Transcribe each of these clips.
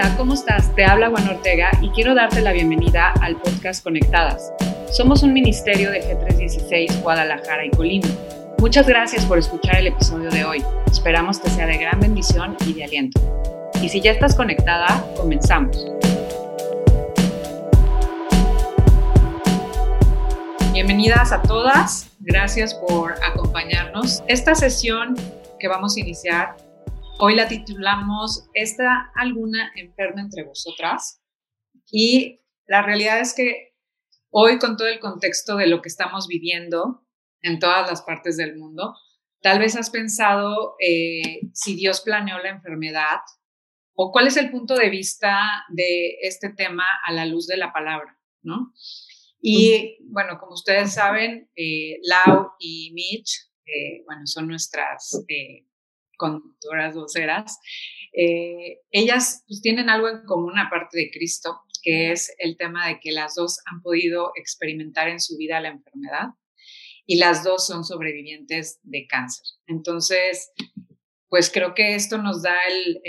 Hola, ¿cómo estás? Te habla Juan Ortega y quiero darte la bienvenida al podcast Conectadas. Somos un ministerio de G316 Guadalajara y Colima. Muchas gracias por escuchar el episodio de hoy. Esperamos que sea de gran bendición y de aliento. Y si ya estás conectada, comenzamos. Bienvenidas a todas. Gracias por acompañarnos. Esta sesión que vamos a iniciar Hoy la titulamos ¿Está alguna enferma entre vosotras? Y la realidad es que hoy con todo el contexto de lo que estamos viviendo en todas las partes del mundo, tal vez has pensado eh, si Dios planeó la enfermedad o cuál es el punto de vista de este tema a la luz de la palabra, ¿no? Y bueno, como ustedes saben, eh, Lau y Mitch, eh, bueno, son nuestras conductoras voceras, eh, ellas pues, tienen algo en común aparte de Cristo, que es el tema de que las dos han podido experimentar en su vida la enfermedad y las dos son sobrevivientes de cáncer. Entonces, pues creo que esto nos da el,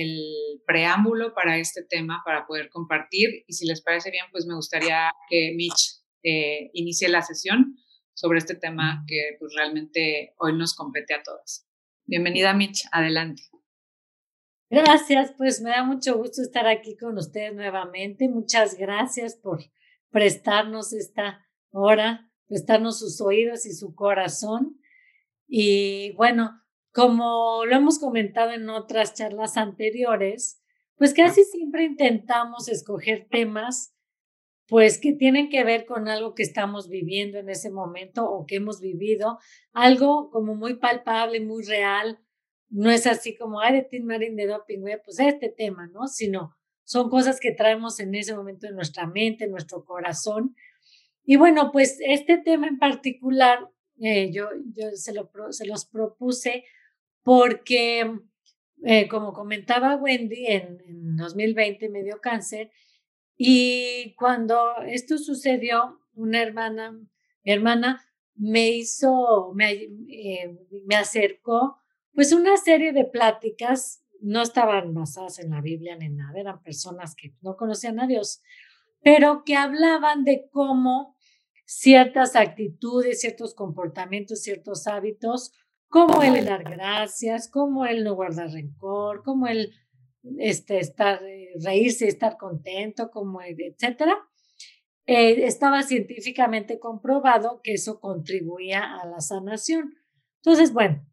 preámbulo para este tema, para poder compartir. Y si les parece bien, pues me gustaría que Mitch eh, inicie la sesión sobre este tema que pues realmente hoy nos compete a todas. Bienvenida, Mitch. Adelante. Gracias, pues me da mucho gusto estar aquí con ustedes nuevamente. Muchas gracias por prestarnos esta hora, prestarnos sus oídos y su corazón. Y bueno, como lo hemos comentado en otras charlas anteriores, pues casi siempre intentamos escoger temas pues que tienen que ver con algo que estamos viviendo en ese momento o que hemos vivido, algo como muy palpable, muy real. No es así como, ay, de Tim Marín de doping, pues este tema, ¿no? Sino son cosas que traemos en ese momento en nuestra mente, en nuestro corazón. Y bueno, pues este tema en particular, eh, yo, yo se, lo, se los propuse porque, eh, como comentaba Wendy, en, en 2020 me dio cáncer y cuando esto sucedió, una hermana, mi hermana me hizo, me, eh, me acercó, pues una serie de pláticas, no estaban basadas en la Biblia ni nada, eran personas que no conocían a Dios, pero que hablaban de cómo ciertas actitudes, ciertos comportamientos, ciertos hábitos, como el dar gracias, como el no guardar rencor, como el este, estar, eh, reírse, estar contento, como, etcétera. Eh, estaba científicamente comprobado que eso contribuía a la sanación. Entonces, bueno,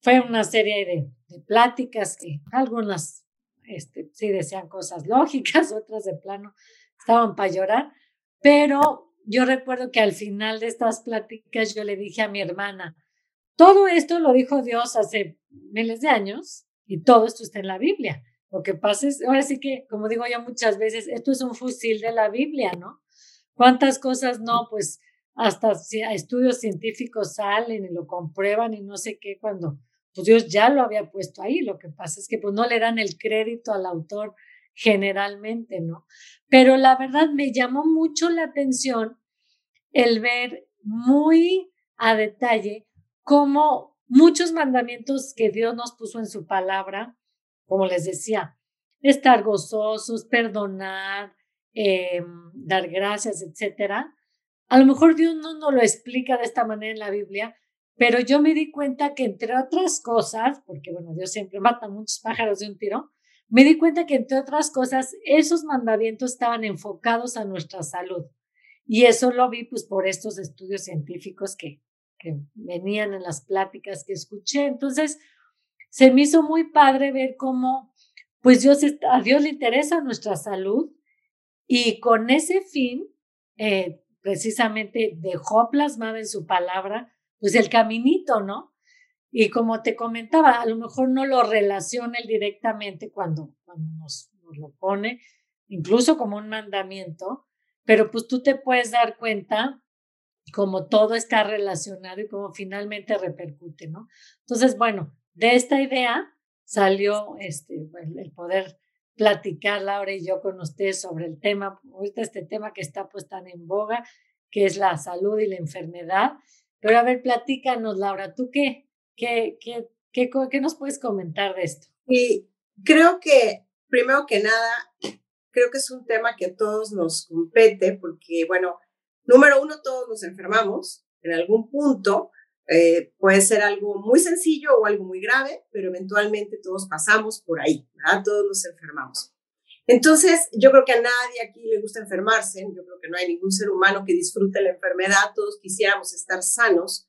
fue una serie de, de pláticas que algunas este, sí decían cosas lógicas, otras de plano estaban para llorar, pero yo recuerdo que al final de estas pláticas yo le dije a mi hermana, todo esto lo dijo Dios hace miles de años y todo esto está en la Biblia. Lo que pasa es, ahora sí que, como digo yo muchas veces, esto es un fusil de la Biblia, ¿no? ¿Cuántas cosas no? Pues hasta estudios científicos salen y lo comprueban y no sé qué, cuando pues Dios ya lo había puesto ahí. Lo que pasa es que pues no le dan el crédito al autor generalmente, ¿no? Pero la verdad me llamó mucho la atención el ver muy a detalle cómo muchos mandamientos que Dios nos puso en su palabra, como les decía, estar gozosos, perdonar, eh, dar gracias, etcétera. A lo mejor Dios no lo explica de esta manera en la Biblia, pero yo me di cuenta que entre otras cosas, porque bueno, Dios siempre mata muchos pájaros de un tiro, me di cuenta que entre otras cosas, esos mandamientos estaban enfocados a nuestra salud. Y eso lo vi pues por estos estudios científicos que venían en las pláticas que escuché. Entonces, se me hizo muy padre ver cómo, pues Dios, a Dios le interesa nuestra salud y con ese fin, eh, precisamente dejó plasmado en su palabra, pues el caminito, ¿no? Y como te comentaba, a lo mejor no lo relaciona directamente cuando, cuando nos, lo pone, incluso como un mandamiento, pero pues tú te puedes dar cuenta como todo está relacionado y cómo finalmente repercute, ¿no? Entonces, bueno, de esta idea salió este, el poder platicar Laura y yo con ustedes sobre el tema, este tema que está pues tan en boga, que es la salud y la enfermedad. Pero a ver, platícanos, Laura, ¿tú qué, qué, qué, qué, qué nos puedes comentar de esto? Y creo que primero que nada, creo que es un tema que a todos nos compete porque, bueno, número uno, todos nos enfermamos en algún punto. Eh, puede ser algo muy sencillo o algo muy grave, pero eventualmente todos pasamos por ahí, ¿verdad? Todos nos enfermamos. Entonces, yo creo que a nadie aquí le gusta enfermarse, yo creo que no hay ningún ser humano que disfrute la enfermedad, todos quisiéramos estar sanos.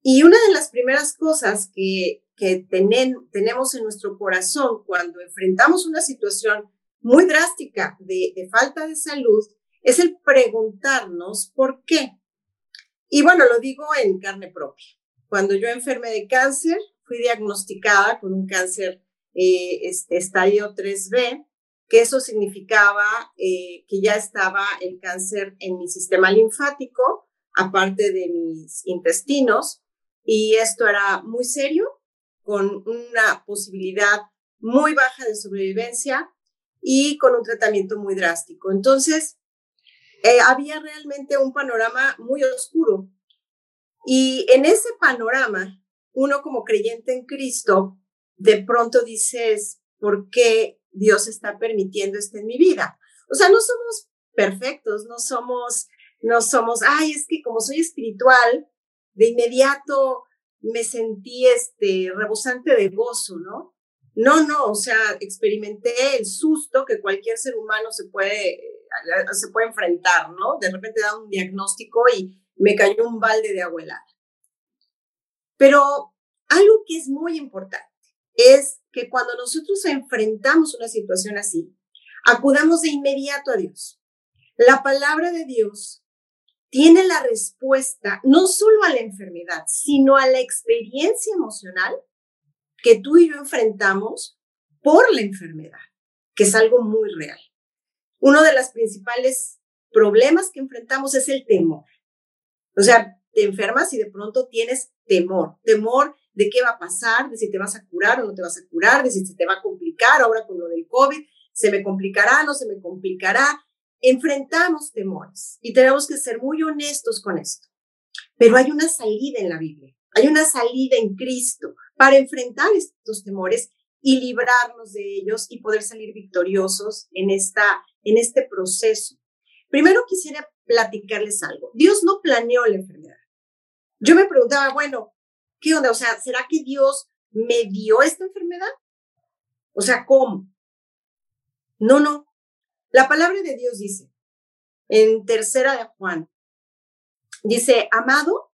Y una de las primeras cosas que, que tenemos en nuestro corazón cuando enfrentamos una situación muy drástica de, de falta de salud es el preguntarnos por qué. Y bueno, lo digo en carne propia. Cuando yo enfermé de cáncer, fui diagnosticada con un cáncer eh, este, estadio 3B, que eso significaba eh, que ya estaba el cáncer en mi sistema linfático, aparte de mis intestinos, y esto era muy serio, con una posibilidad muy baja de sobrevivencia y con un tratamiento muy drástico. Entonces, eh, había realmente un panorama muy oscuro. Y en ese panorama, uno como creyente en Cristo, de pronto dices, ¿por qué Dios está permitiendo esto en mi vida. O sea, no somos perfectos, no somos, no somos, ay, es que como soy espiritual, de inmediato me sentí este rebosante de gozo, ¿no? No, no, o sea, experimenté el susto que cualquier ser humano se puede, se puede enfrentar, ¿no? De repente da un diagnóstico y me cayó un balde de abuela. Pero algo que es muy importante es que cuando nosotros enfrentamos una situación así, acudamos de inmediato a Dios. La palabra de Dios tiene la respuesta no solo a la enfermedad, sino a la experiencia emocional que tú y yo enfrentamos por la enfermedad, que es algo muy real. Uno de los principales problemas que enfrentamos es el temor. O sea, te enfermas y de pronto tienes temor, temor de qué va a pasar, de si te vas a curar o no te vas a curar, de si se te va a complicar ahora con lo del COVID, se me complicará, no se me complicará. Enfrentamos temores y tenemos que ser muy honestos con esto. Pero hay una salida en la Biblia, hay una salida en Cristo para enfrentar estos temores y librarnos de ellos y poder salir victoriosos en, esta, en este proceso. Primero quisiera platicarles algo. Dios no planeó la enfermedad. Yo me preguntaba, bueno, ¿qué onda? O sea, ¿será que Dios me dio esta enfermedad? O sea, ¿cómo? No, no. La palabra de Dios dice, en tercera de Juan, dice, amado,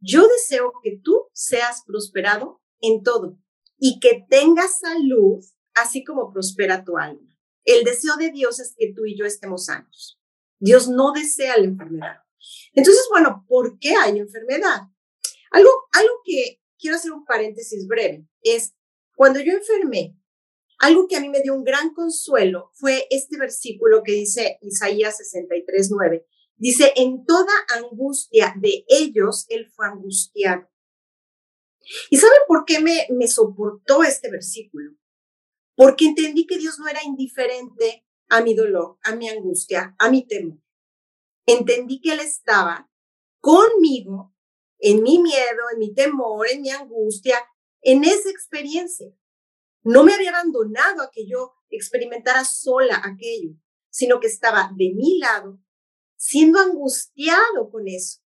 yo deseo que tú seas prosperado en todo y que tengas salud, así como prospera tu alma. El deseo de Dios es que tú y yo estemos sanos. Dios no desea la enfermedad. Entonces, bueno, ¿por qué hay enfermedad? Algo, algo que quiero hacer un paréntesis breve es cuando yo enfermé, algo que a mí me dio un gran consuelo fue este versículo que dice Isaías 63, 9. Dice, en toda angustia de ellos, él fue angustiado. ¿Y sabe por qué me, me soportó este versículo? Porque entendí que Dios no era indiferente a mi dolor, a mi angustia, a mi temor. Entendí que Él estaba conmigo en mi miedo, en mi temor, en mi angustia, en esa experiencia. No me había abandonado a que yo experimentara sola aquello, sino que estaba de mi lado, siendo angustiado con eso.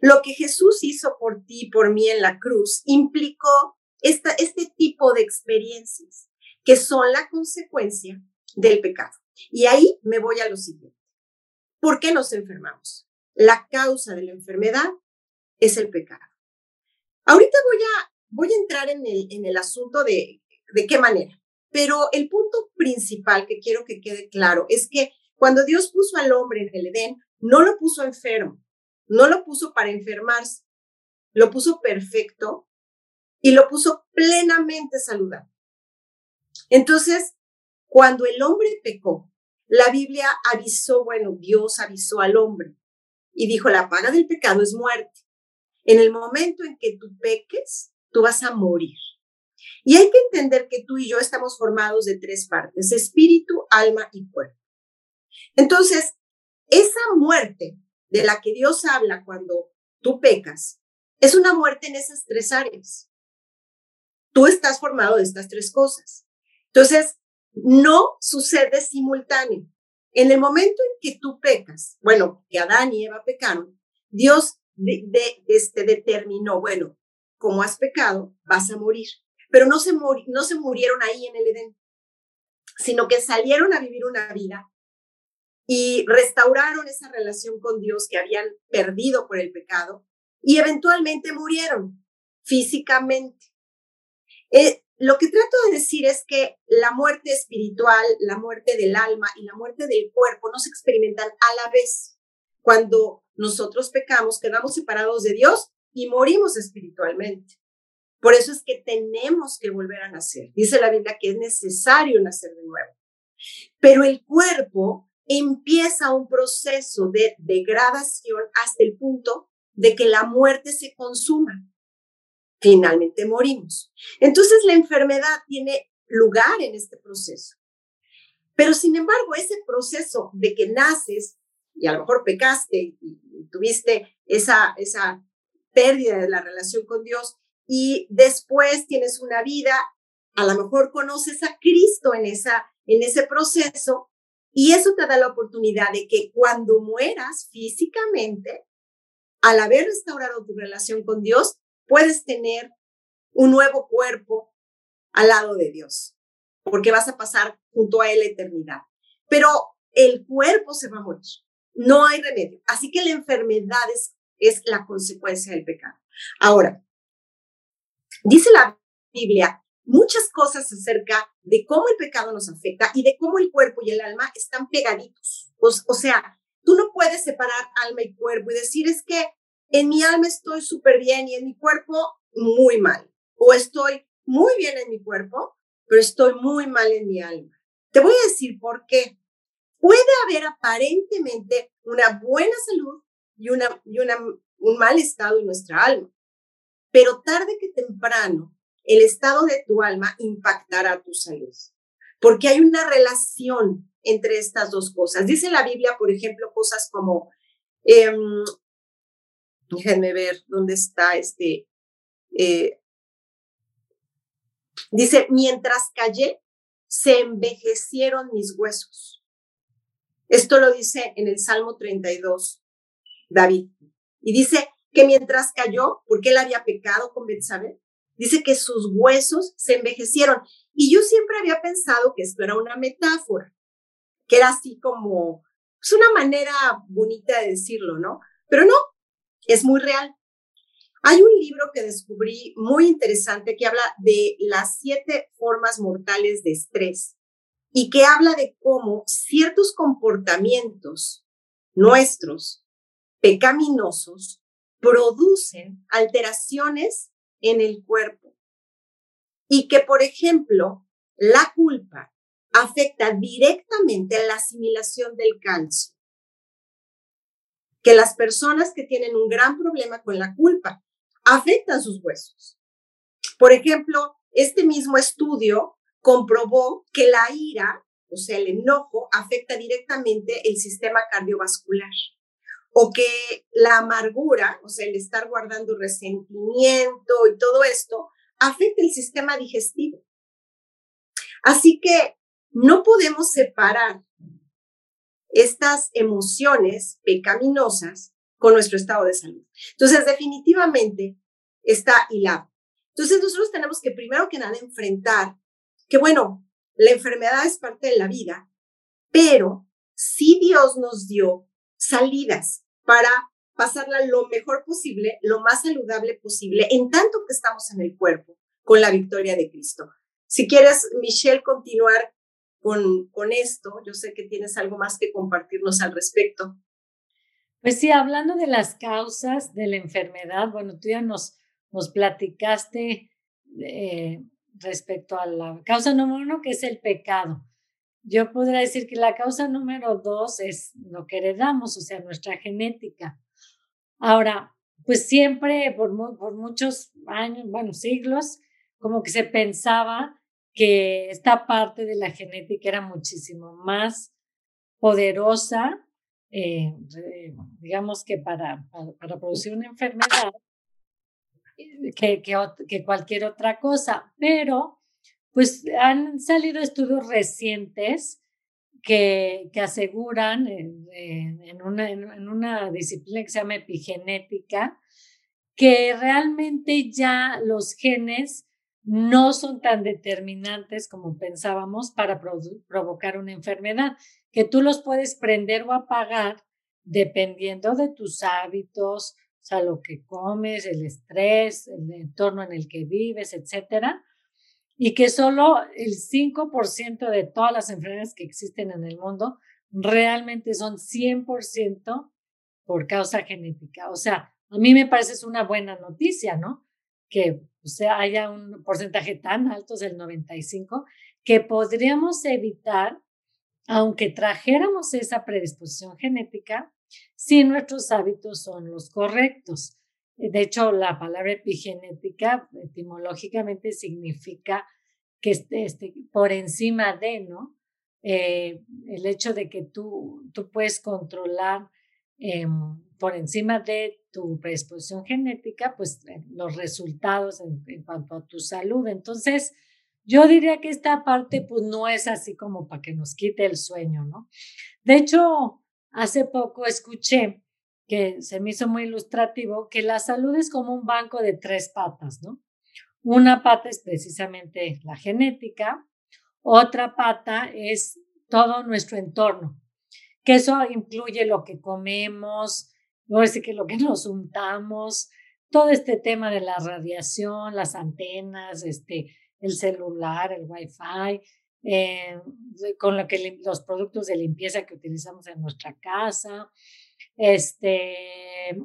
Lo que Jesús hizo por ti por mí en la cruz implicó esta, este tipo de experiencias que son la consecuencia del pecado. Y ahí me voy a lo siguiente. ¿Por qué nos enfermamos? La causa de la enfermedad es el pecado. Ahorita voy a, voy a entrar en el, en el asunto de, de qué manera, pero el punto principal que quiero que quede claro es que cuando Dios puso al hombre en el Edén, no lo puso enfermo, no lo puso para enfermarse, lo puso perfecto y lo puso plenamente saludable. Entonces, cuando el hombre pecó, la Biblia avisó, bueno, Dios avisó al hombre y dijo, la paga del pecado es muerte. En el momento en que tú peques, tú vas a morir. Y hay que entender que tú y yo estamos formados de tres partes, espíritu, alma y cuerpo. Entonces, esa muerte de la que Dios habla cuando tú pecas, es una muerte en esas tres áreas. Tú estás formado de estas tres cosas. Entonces, no sucede simultáneo. En el momento en que tú pecas, bueno, que Adán y Eva pecaron, Dios de, este, determinó, bueno, como has pecado, vas a morir. Pero no se, no se murieron ahí en el Edén, sino que salieron a vivir una vida y restauraron esa relación con Dios que habían perdido por el pecado y eventualmente murieron físicamente. Eh, lo que trato de decir es que la muerte espiritual, la muerte del alma y la muerte del cuerpo no se experimentan a la vez. Cuando nosotros pecamos, quedamos separados de Dios y morimos espiritualmente. Por eso es que tenemos que volver a nacer. Dice la Biblia que es necesario nacer de nuevo. Pero el cuerpo empieza un proceso de degradación hasta el punto de que la muerte se consuma. Finalmente morimos. Entonces la enfermedad tiene lugar en este proceso. Pero sin embargo, ese proceso de que naces y a lo mejor pecaste y, tuviste esa, esa pérdida de la relación con Dios y después tienes una vida, a lo mejor conoces a Cristo en, esa, en ese proceso y eso te da la oportunidad de que cuando mueras físicamente, al haber restaurado tu relación con Dios, puedes tener un nuevo cuerpo al lado de Dios, porque vas a pasar junto a Él eternidad. Pero el cuerpo se va a morir, no hay remedio. Así que la enfermedad es, es la consecuencia del pecado. Ahora, dice la Biblia muchas cosas acerca de cómo el pecado nos afecta y de cómo el cuerpo y el alma están pegaditos. O, sea, tú no puedes separar alma y cuerpo y decir es que en mi alma estoy súper bien y en mi cuerpo muy mal. O estoy muy bien en mi cuerpo, pero estoy muy mal en mi alma. Te voy a decir por qué. Puede haber aparentemente una buena salud y, una, y una, un mal estado en nuestra alma, pero tarde que temprano el estado de tu alma impactará tu salud, porque hay una relación entre estas dos cosas. Dice la Biblia, por ejemplo, cosas como, eh, déjenme ver dónde está este, eh, dice, mientras callé, se envejecieron mis huesos. Esto lo dice en el Salmo 32, David. Y dice que mientras cayó, porque él había pecado con Betsabé, dice que sus huesos se envejecieron. Y yo siempre había pensado que esto era una metáfora, que era así como, es una manera bonita de decirlo, ¿no? Pero no, es muy real. Hay un libro que descubrí muy interesante que habla de las siete formas mortales de estrés y que habla de cómo ciertos comportamientos nuestros, pecaminosos, producen alteraciones en el cuerpo. Y que, por ejemplo, la culpa afecta directamente a la asimilación del calcio. Que las personas que tienen un gran problema con la culpa afectan sus huesos. Por ejemplo, este mismo estudio comprobó que la ira, o sea, el enojo, afecta directamente el sistema cardiovascular o que la amargura, o sea, el estar guardando resentimiento y todo esto, afecta el sistema digestivo. Así que no podemos separar estas emociones pecaminosas con nuestro estado de salud. Entonces, definitivamente está hilado. Entonces, nosotros tenemos que primero que nada enfrentar que, bueno, la enfermedad es parte de la vida, pero si Dios nos dio salidas para pasarla lo mejor posible, lo más saludable posible, en tanto que estamos en el cuerpo, con la victoria de Cristo. Si quieres, Michelle, continuar con, con esto, yo sé que tienes algo más que compartirnos al respecto. Pues sí, hablando de las causas de la enfermedad, bueno, tú ya nos, nos platicaste eh, respecto a la causa número uno, que es el pecado. Yo podría decir que la causa número dos es lo que heredamos, o sea, nuestra genética. Ahora, pues siempre, por, por muchos años, bueno, siglos, como que se pensaba que esta parte de la genética era muchísimo más poderosa, eh, digamos que para, para, producir una enfermedad que, que, que cualquier otra cosa. Pero pues han salido estudios recientes que, que aseguran en, en, una, en, una, disciplina que se llama epigenética, que realmente ya los genes no son tan determinantes como pensábamos para provocar una enfermedad, que tú los puedes prender o apagar dependiendo de tus hábitos, o sea, lo que comes, el estrés, el entorno en el que vives, etcétera, y que solo el 5% de todas las enfermedades que existen en el mundo realmente son 100% por causa genética. O sea, a mí me parece es una buena noticia, ¿no? Que haya un porcentaje tan alto del 95 que podríamos evitar, aunque trajéramos esa predisposición genética, si nuestros hábitos son los correctos. De hecho, la palabra epigenética etimológicamente significa que esté, este, por encima de, ¿no? Eh, el hecho de que tú, tú puedes controlar em, por encima de tu predisposición genética, pues eh, los resultados en, en, cuanto a tu salud. Entonces, yo diría que esta parte pues no es así como para que nos quite el sueño, ¿no? De hecho, hace poco escuché que se me hizo muy ilustrativo que la salud es como un banco de tres patas, ¿no? Una pata es precisamente la genética, otra pata es todo nuestro entorno, que eso incluye lo que comemos, no es que lo que nos untamos, todo este tema de la radiación, las antenas, este, el celular, el wifi, eh, con lo que los productos de limpieza que utilizamos en nuestra casa, este,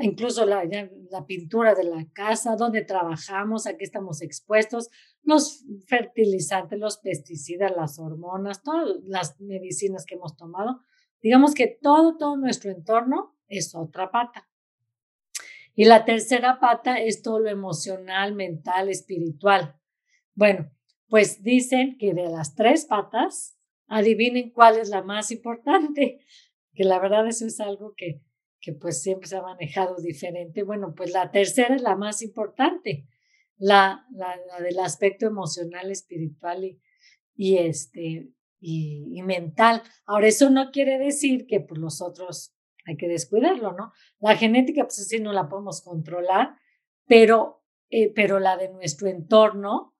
incluso la, la, pintura de la casa, donde trabajamos, a qué estamos expuestos, los fertilizantes, los pesticidas, las hormonas, todas las medicinas que hemos tomado. Digamos que todo, todo nuestro entorno es otra pata. Y la tercera pata es todo lo emocional, mental, espiritual. Bueno, pues dicen que de las tres patas, adivinen cuál es la más importante, que la verdad eso es algo que, que pues siempre se ha manejado diferente. Bueno, pues la tercera es la más importante, la, la, del aspecto emocional, espiritual y, y este, y, mental. Ahora, eso no quiere decir que pues, los otros hay que descuidarlo, ¿no? La genética, pues así no la podemos controlar, pero, eh, pero la de nuestro entorno,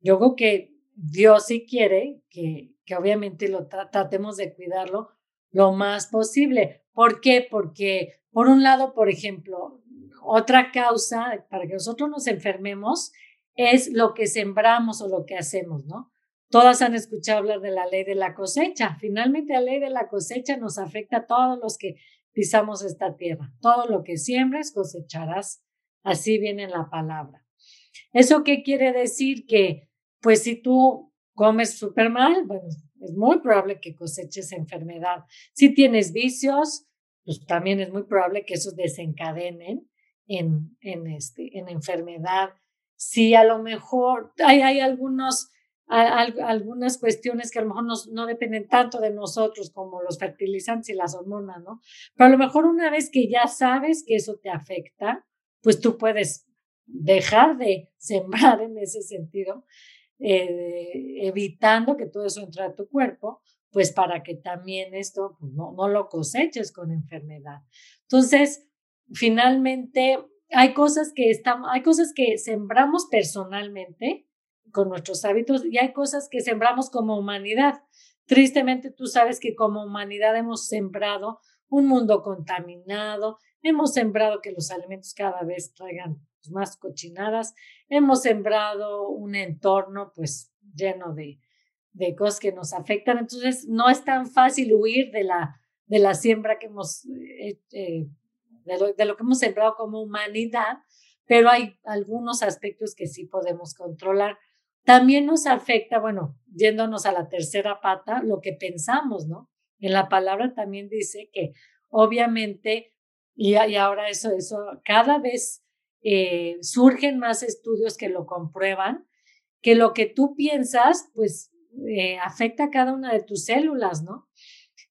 yo creo que Dios sí quiere que, que obviamente lo tratemos de cuidarlo lo más posible. ¿Por qué? Porque, por un lado, por ejemplo, otra causa para que nosotros nos enfermemos es lo que sembramos o lo que hacemos, ¿no? Todas han escuchado hablar de la ley de la cosecha. Finalmente, la ley de la cosecha nos afecta a todos los que pisamos esta tierra. Todo lo que siembres cosecharás. Así viene la palabra. ¿Eso qué quiere decir? Que, pues, si tú comes súper mal, bueno, es muy probable que coseches enfermedad. Si tienes vicios, pues también es muy probable que esos desencadenen en, en, este, en enfermedad. Si a lo mejor hay, hay algunos algunas cuestiones que a lo mejor no dependen tanto de nosotros como los fertilizantes y las hormonas, ¿no? Pero a lo mejor una vez que ya sabes que eso te afecta, pues tú puedes dejar de sembrar en ese sentido, eh, evitando que todo eso entre a tu cuerpo, pues para que también esto pues no, no lo coseches con enfermedad. Entonces, finalmente, hay cosas que estamos, hay cosas que sembramos personalmente, con nuestros hábitos y hay cosas que sembramos como humanidad. Tristemente, tú sabes que como humanidad hemos sembrado un mundo contaminado, hemos sembrado que los alimentos cada vez traigan pues, más cochinadas, hemos sembrado un entorno pues lleno de, de cosas que nos afectan. Entonces, no es tan fácil huir de la, de la siembra que hemos, eh, eh, de, lo, de lo que hemos sembrado como humanidad, pero hay algunos aspectos que sí podemos controlar. También nos afecta, bueno, yéndonos a la tercera pata, lo que pensamos, ¿no? En la palabra también dice que obviamente, y, y ahora eso, eso, cada vez eh, surgen más estudios que lo comprueban, que lo que tú piensas, pues eh, afecta a cada una de tus células, ¿no?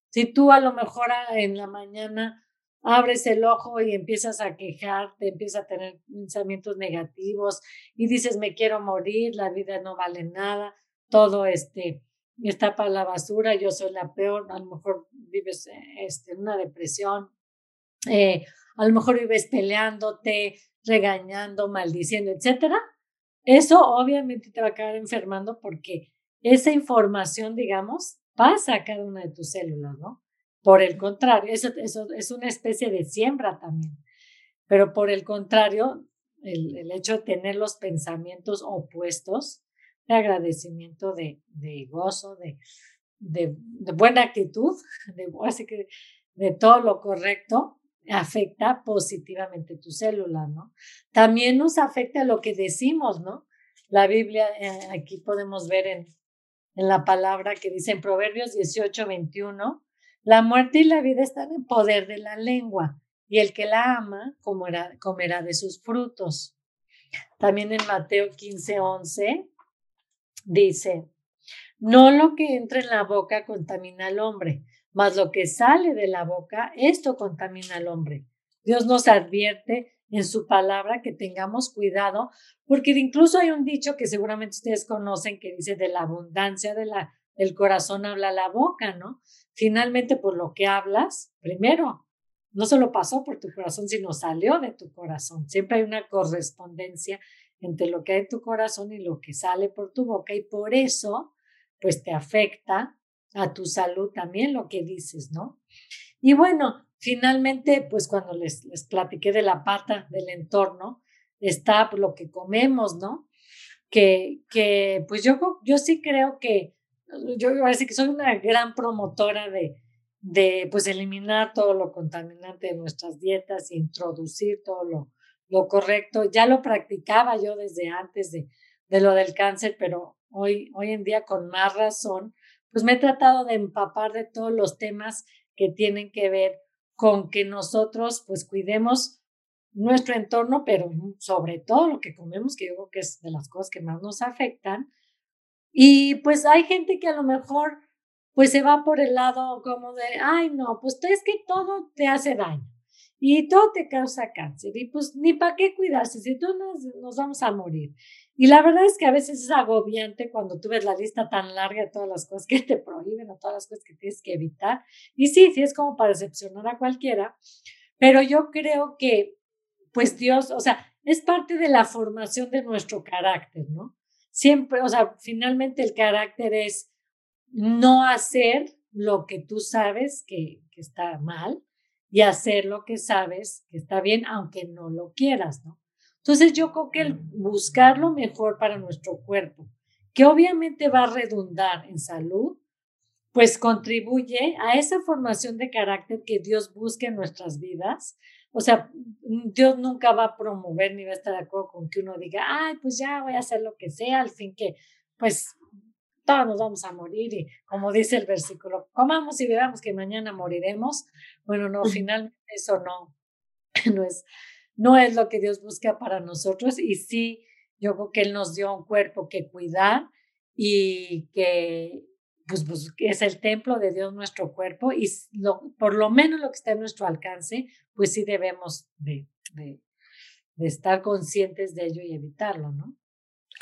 Si tú a lo mejor en la mañana abres el ojo y empiezas a quejarte, empiezas a tener pensamientos negativos y dices, me quiero morir, la vida no vale nada, todo este está para la basura, yo soy la peor, a lo mejor vives este, en una depresión, eh, a lo mejor vives peleándote, regañando, maldiciendo, etcétera. Eso obviamente te va a acabar enfermando porque esa información, digamos, pasa a cada una de tus células, ¿no? Por el contrario, eso, eso es una especie de siembra también. Pero por el contrario, el, el hecho de tener los pensamientos opuestos, de agradecimiento, de, de gozo, de, de, buena actitud, de, así que de todo lo correcto, afecta positivamente tu célula, ¿no? También nos afecta lo que decimos, ¿no? La Biblia, eh, aquí podemos ver en, en la palabra que dice en Proverbios 18, 21, la muerte y la vida están en poder de la lengua, y el que la ama comerá, de sus frutos. También en Mateo 15, 11 dice, no lo que entra en la boca contamina al hombre, mas lo que sale de la boca, esto contamina al hombre. Dios nos advierte en su palabra que tengamos cuidado, porque incluso hay un dicho que seguramente ustedes conocen que dice de la abundancia de la, del corazón habla la boca, ¿no? Finalmente, por lo que hablas, primero, no solo pasó por tu corazón, sino salió de tu corazón. Siempre hay una correspondencia entre lo que hay en tu corazón y lo que sale por tu boca y por eso, pues te afecta a tu salud también lo que dices, ¿no? Y bueno, finalmente, pues cuando les, les platiqué de la pata del entorno, está lo que comemos, ¿no? Que, que pues yo, yo sí creo que, yo parece que soy una gran promotora de, de pues eliminar todo lo contaminante de nuestras dietas introducir todo lo, lo correcto. Ya lo practicaba yo desde antes de, de lo del cáncer, pero hoy, hoy en día con más razón, pues me he tratado de empapar de todos los temas que tienen que ver con que nosotros pues cuidemos nuestro entorno, pero sobre todo lo que comemos, que yo creo que es de las cosas que más nos afectan. Y pues hay gente que a lo mejor pues se va por el lado como de, ay no, pues es que todo te hace daño y todo te causa cáncer y pues ni para qué cuidarse, si tú nos, nos vamos a morir. Y la verdad es que a veces es agobiante cuando tú ves la lista tan larga de todas las cosas que te prohíben o todas las cosas que tienes que evitar. Y sí, sí es como para decepcionar a cualquiera, pero yo creo que, pues Dios, o sea, es parte de la formación de nuestro carácter, ¿no? Siempre, o sea, finalmente el carácter es no hacer lo que tú sabes que, que está mal y hacer lo que sabes que está bien, aunque no lo quieras, ¿no? Entonces yo creo que el buscar lo mejor para nuestro cuerpo, que obviamente va a redundar en salud, pues contribuye a esa formación de carácter que Dios busca en nuestras vidas. O sea, Dios nunca va a promover ni va a estar de acuerdo con que uno diga, ay, pues ya voy a hacer lo que sea, al fin que, pues, todos nos vamos a morir y como dice el versículo, comamos y veamos que mañana moriremos. Bueno, no, finalmente eso no, no es, no es lo que Dios busca para nosotros y sí, yo creo que Él nos dio un cuerpo que cuidar y que pues, pues es el templo de Dios nuestro cuerpo y lo, por lo menos lo que está en nuestro alcance, pues sí debemos de, de, de estar conscientes de ello y evitarlo, ¿no?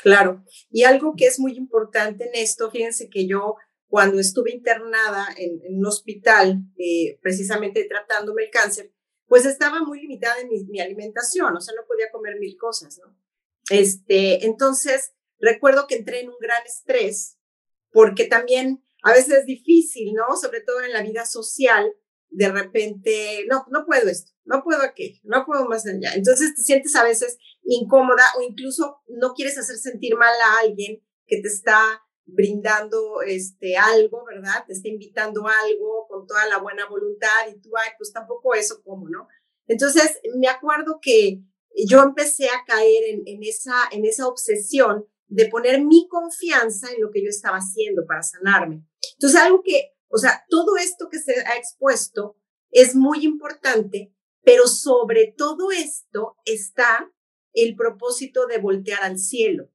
Claro, y algo que es muy importante en esto, fíjense que yo cuando estuve internada en, en un hospital, eh, precisamente tratándome el cáncer, pues estaba muy limitada en mi, alimentación, o sea, no podía comer mil cosas, ¿no? Este, entonces, recuerdo que entré en un gran estrés, porque también a veces es difícil, ¿no? Sobre todo en la vida social, de repente, no, no puedo esto, no puedo aquello, no puedo más allá. Entonces te sientes a veces incómoda o incluso no quieres hacer sentir mal a alguien que te está brindando este algo, ¿verdad? Te está invitando algo con toda la buena voluntad y tú, ay, pues tampoco eso como, ¿no? Entonces, me acuerdo que yo empecé a caer en, esa, en esa obsesión de poner mi confianza en lo que yo estaba haciendo para sanarme. Entonces, algo que, o sea, todo esto que se ha expuesto es muy importante, pero sobre todo esto está el propósito de voltear al cielo.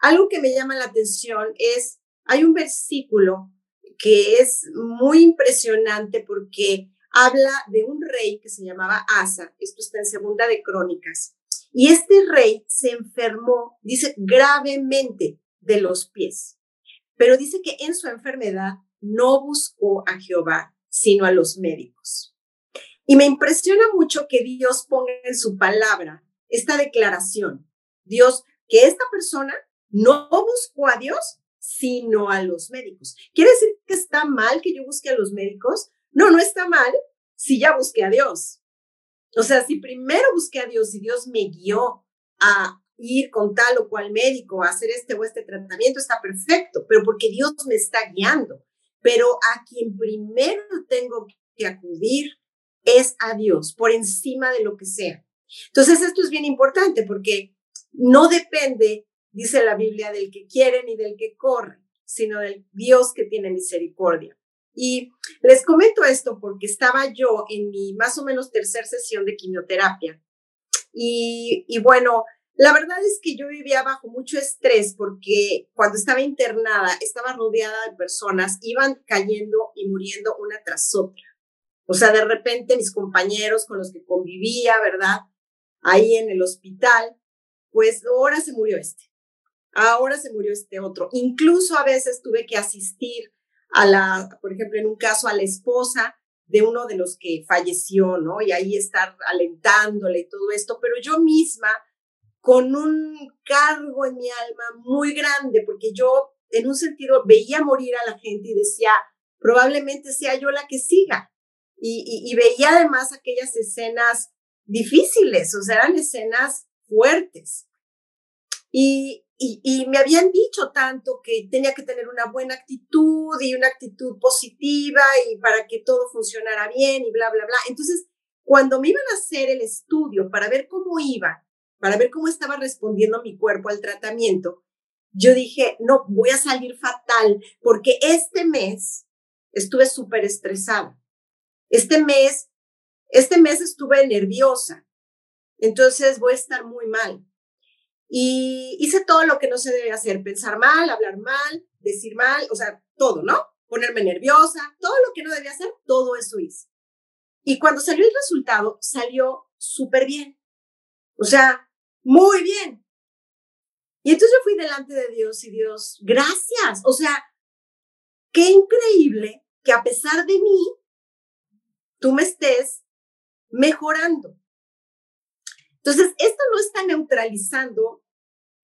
Algo que me llama la atención es, hay un versículo que es muy impresionante porque habla de un rey que se llamaba Asa, esto está en segunda de Crónicas, y este rey se enfermó, dice, gravemente de los pies, pero dice que en su enfermedad no buscó a Jehová, sino a los médicos. Y me impresiona mucho que Dios ponga en su palabra esta declaración. Dios, que esta persona no buscó a Dios, sino a los médicos. ¿Quiere decir que está mal que yo busque a los médicos? No, no está mal si ya busqué a Dios. O sea, si primero busqué a Dios y Dios me guió a ir con tal o cual médico a hacer este o este tratamiento, está perfecto, pero porque Dios me está guiando. Pero a quien primero tengo que acudir es a Dios, por encima de lo que sea. Entonces, esto es bien importante porque no depende, dice la Biblia, del que quiere ni del que corre, sino del Dios que tiene misericordia. Y les comento esto porque estaba yo en mi más o menos tercera sesión de quimioterapia. Y, y bueno, la verdad es que yo vivía bajo mucho estrés porque cuando estaba internada estaba rodeada de personas, iban cayendo y muriendo una tras otra. O sea, de repente mis compañeros con los que convivía, ¿verdad? Ahí en el hospital, pues ahora se murió este, ahora se murió este otro. Incluso a veces tuve que asistir a la, por ejemplo, en un caso a la esposa de uno de los que falleció, ¿no? Y ahí estar alentándole y todo esto, pero yo misma con un cargo en mi alma muy grande, porque yo en un sentido veía morir a la gente y decía, probablemente sea yo la que siga, y, veía además aquellas escenas difíciles, o sea, eran escenas fuertes. Y, me habían dicho tanto que tenía que tener una buena actitud y una actitud positiva y para que todo funcionara bien y bla, bla, bla. Entonces, cuando me iban a hacer el estudio para ver cómo iba, para ver cómo estaba respondiendo mi cuerpo al tratamiento, yo dije, no, voy a salir fatal porque este mes estuve súper estresada. Este mes, este mes estuve nerviosa, entonces voy a estar muy mal. Y hice todo lo que no se debe hacer, pensar mal, hablar mal, decir mal, o sea, todo, ¿no? Ponerme nerviosa, todo lo que no debía hacer, todo eso hice. Y cuando salió el resultado, salió súper bien. O sea, muy bien. Y entonces yo fui delante de Dios y Dios, gracias. O sea, qué increíble que a pesar de mí, tú me estés mejorando. Entonces, esto no está neutralizando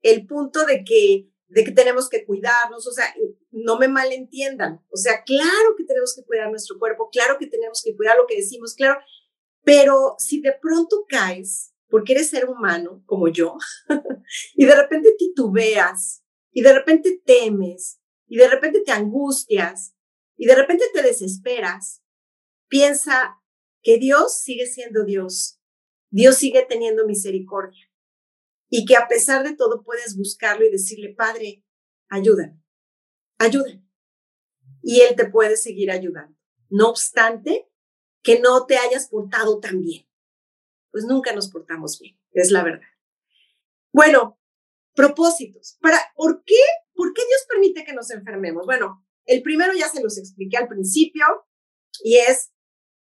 el punto de que, de que tenemos que cuidarnos, o sea, no me malentiendan, o sea, claro que tenemos que cuidar nuestro cuerpo, claro que tenemos que cuidar lo que decimos, claro, pero si de pronto caes, porque eres ser humano como yo, y de repente titubeas, y de repente temes, y de repente te angustias, y de repente te desesperas, piensa que Dios sigue siendo Dios, Dios sigue teniendo misericordia y que a pesar de todo puedes buscarlo y decirle, Padre, ayúdame, ayúdame. Y Él te puede seguir ayudando. No obstante, que no te hayas portado tan bien. Pues nunca nos portamos bien, es la verdad. Bueno, propósitos. Para, ¿por, qué, ¿Por qué Dios permite que nos enfermemos? Bueno, el primero ya se los expliqué al principio y es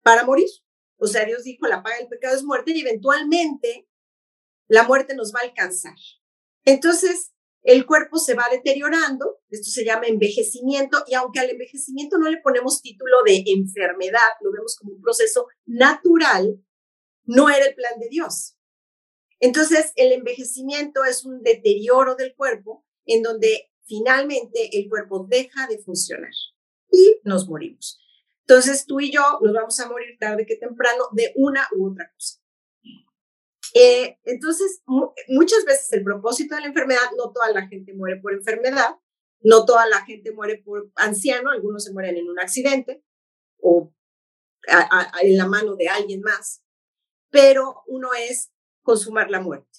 para morir. O sea, Dios dijo, la paga del pecado es muerte y eventualmente la muerte nos va a alcanzar. Entonces, el cuerpo se va deteriorando, esto se llama envejecimiento, y aunque al envejecimiento no le ponemos título de enfermedad, lo vemos como un proceso natural, no era el plan de Dios. Entonces, el envejecimiento es un deterioro del cuerpo en donde finalmente el cuerpo deja de funcionar y nos morimos. Entonces tú y yo nos vamos a morir tarde que temprano de una u otra cosa. Eh, entonces, muchas veces el propósito de la enfermedad, no toda la gente muere por enfermedad, no toda la gente muere por anciano, algunos se mueren en un accidente o en la mano de alguien más, pero uno es consumar la muerte.